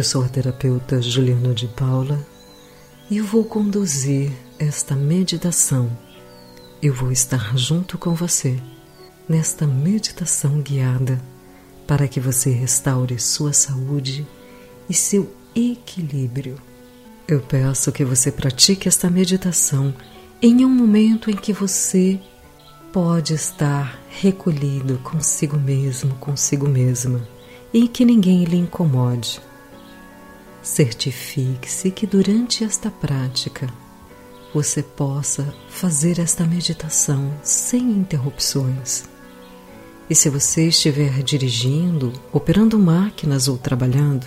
Eu sou a terapeuta Juliana de Paula e eu vou conduzir esta meditação. Eu vou estar junto com você nesta meditação guiada para que você restaure sua saúde e seu equilíbrio. Eu peço que você pratique esta meditação em um momento em que você pode estar recolhido consigo mesmo, consigo mesma e que ninguém lhe incomode. Certifique-se que durante esta prática você possa fazer esta meditação sem interrupções. E se você estiver dirigindo, operando máquinas ou trabalhando,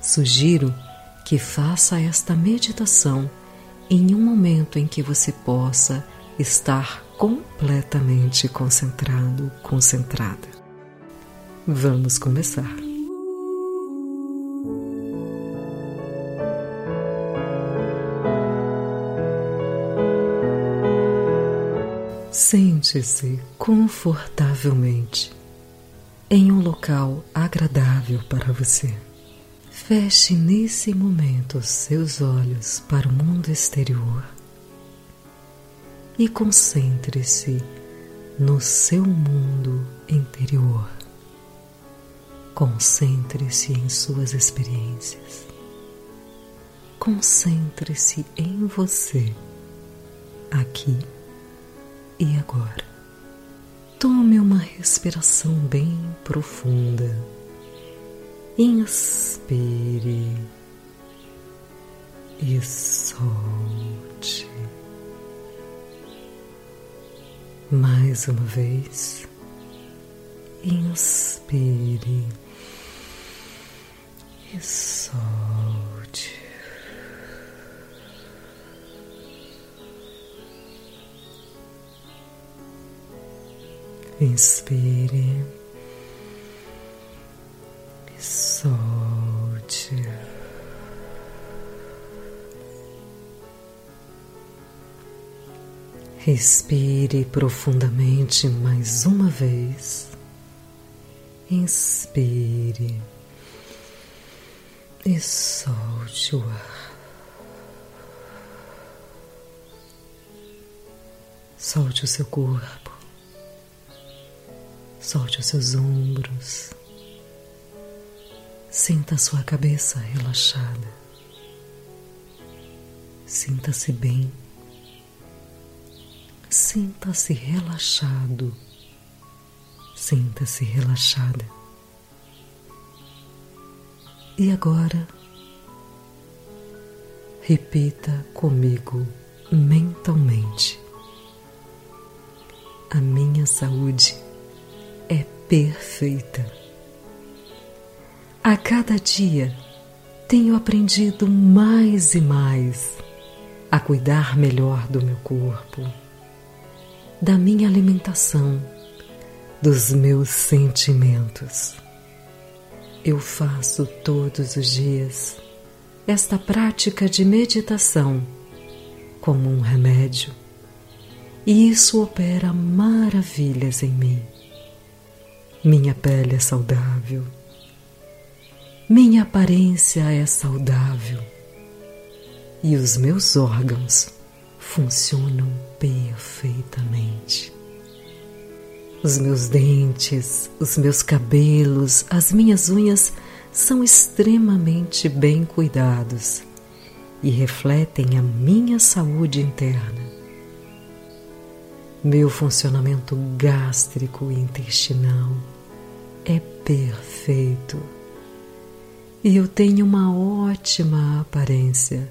sugiro que faça esta meditação em um momento em que você possa estar completamente concentrado, concentrada. Vamos começar. Sente-se confortavelmente em um local agradável para você. Feche nesse momento seus olhos para o mundo exterior e concentre-se no seu mundo interior. Concentre-se em suas experiências. Concentre-se em você, aqui e agora. Tome uma respiração bem profunda. Inspire e solte. Mais uma vez, inspire e solte. Inspire e solte. Respire profundamente mais uma vez. Inspire e solte o ar. Solte o seu corpo. Solte os seus ombros. Sinta a sua cabeça relaxada. Sinta-se bem. Sinta-se relaxado. Sinta-se relaxada. E agora, repita comigo mentalmente: A minha saúde é perfeita. A cada dia tenho aprendido mais e mais a cuidar melhor do meu corpo, da minha alimentação, dos meus sentimentos. Eu faço todos os dias esta prática de meditação como um remédio e isso opera maravilhas em mim. Minha pele é saudável. Minha aparência é saudável. E os meus órgãos funcionam perfeitamente. Os meus dentes, os meus cabelos, as minhas unhas são extremamente bem cuidados e refletem a minha saúde interna meu funcionamento gástrico e intestinal é perfeito e eu tenho uma ótima aparência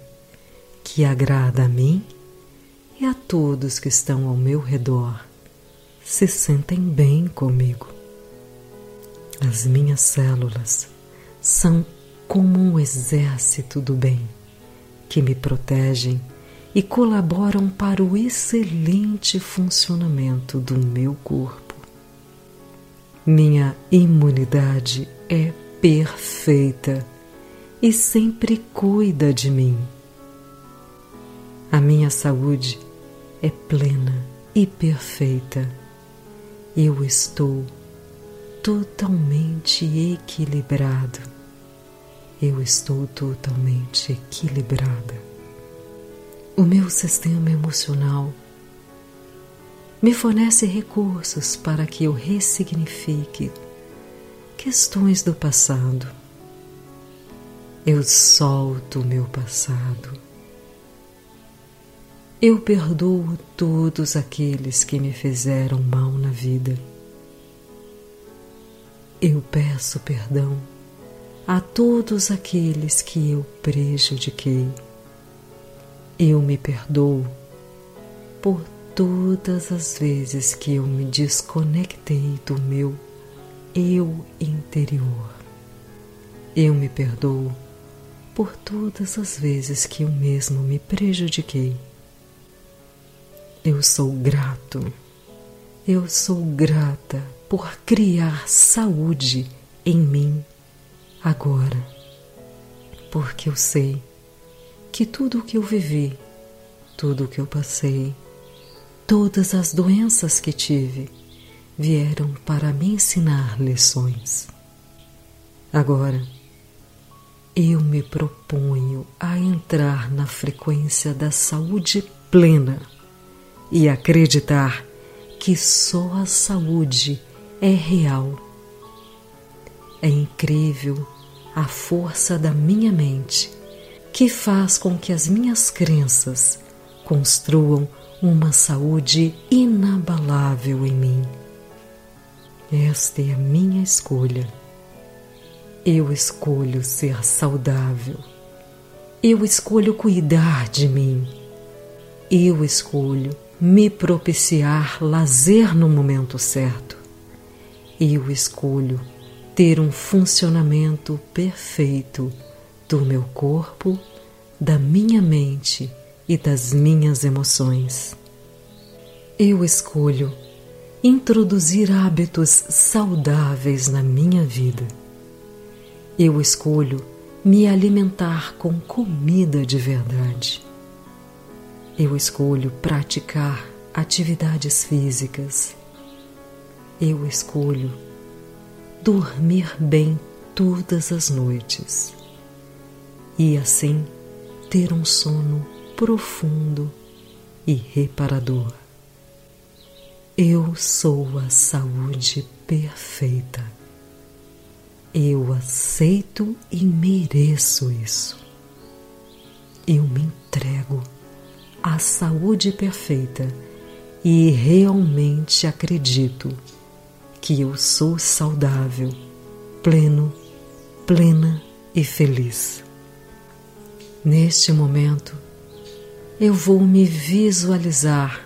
que agrada a mim e a todos que estão ao meu redor se sentem bem comigo. As minhas células são como um exército do bem que me protegem e colaboram para o excelente funcionamento do meu corpo. Minha imunidade é perfeita e sempre cuida de mim. A minha saúde é plena e perfeita. Eu estou totalmente equilibrado. eu estou totalmente equilibrada. O meu sistema emocional me fornece recursos para que eu ressignifique questões do passado. Eu solto o meu passado. Eu perdoo todos aqueles que me fizeram mal na vida. Eu peço perdão a todos aqueles que eu prejudiquei. Eu me perdoo por todas as vezes que eu me desconectei do meu eu interior. Eu me perdoo por todas as vezes que eu mesmo me prejudiquei. Eu sou grato, eu sou grata por criar saúde em mim agora, porque eu sei que tudo o que eu vivi, tudo o que eu passei, todas as doenças que tive vieram para me ensinar lições. Agora, eu me proponho a entrar na frequência da saúde plena e acreditar que só a saúde é real é incrível a força da minha mente que faz com que as minhas crenças construam uma saúde inabalável em mim. Esta é a minha escolha. Eu escolho ser saudável. Eu escolho cuidar de mim. Eu escolho me propiciar lazer no momento certo. Eu escolho ter um funcionamento perfeito do meu corpo, da minha mente e das minhas emoções. Eu escolho introduzir hábitos saudáveis na minha vida. Eu escolho me alimentar com comida de verdade. Eu escolho praticar atividades físicas. Eu escolho dormir bem todas as noites e assim ter um sono profundo e reparador. Eu sou a saúde perfeita. Eu aceito e mereço isso. Eu me entrego à saúde perfeita e realmente acredito que eu sou saudável, pleno, plena e feliz. Neste momento, eu vou me visualizar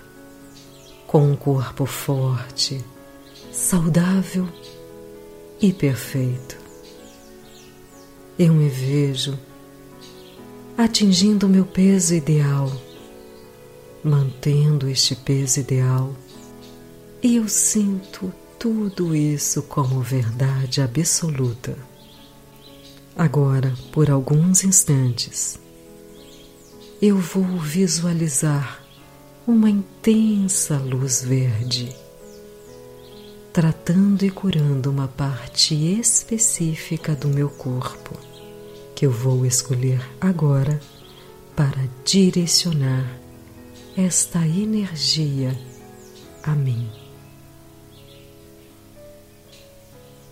com um corpo forte, saudável e perfeito. Eu me vejo atingindo meu peso ideal, mantendo este peso ideal, e eu sinto tudo isso como verdade absoluta. Agora, por alguns instantes, eu vou visualizar uma intensa luz verde, tratando e curando uma parte específica do meu corpo, que eu vou escolher agora para direcionar esta energia a mim.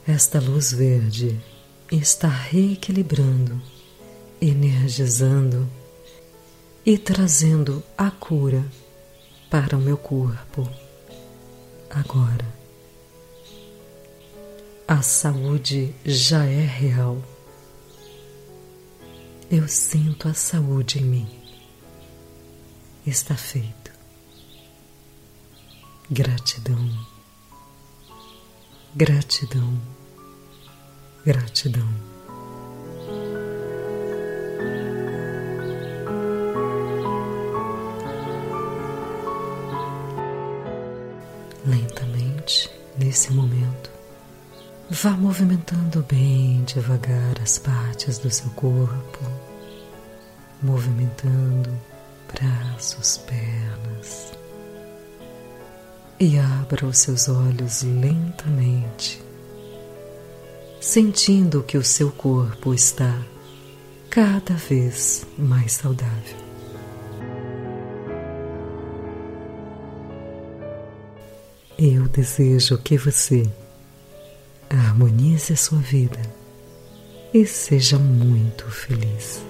Esta luz verde está reequilibrando, energizando e trazendo a cura para o meu corpo agora. A saúde já é real. Eu sinto a saúde em mim. Está feito. Gratidão. Gratidão, gratidão. Nesse momento, vá movimentando bem devagar as partes do seu corpo, movimentando braços, pernas e abra os seus olhos lentamente, sentindo que o seu corpo está cada vez mais saudável. Eu desejo que você harmonize a sua vida e seja muito feliz.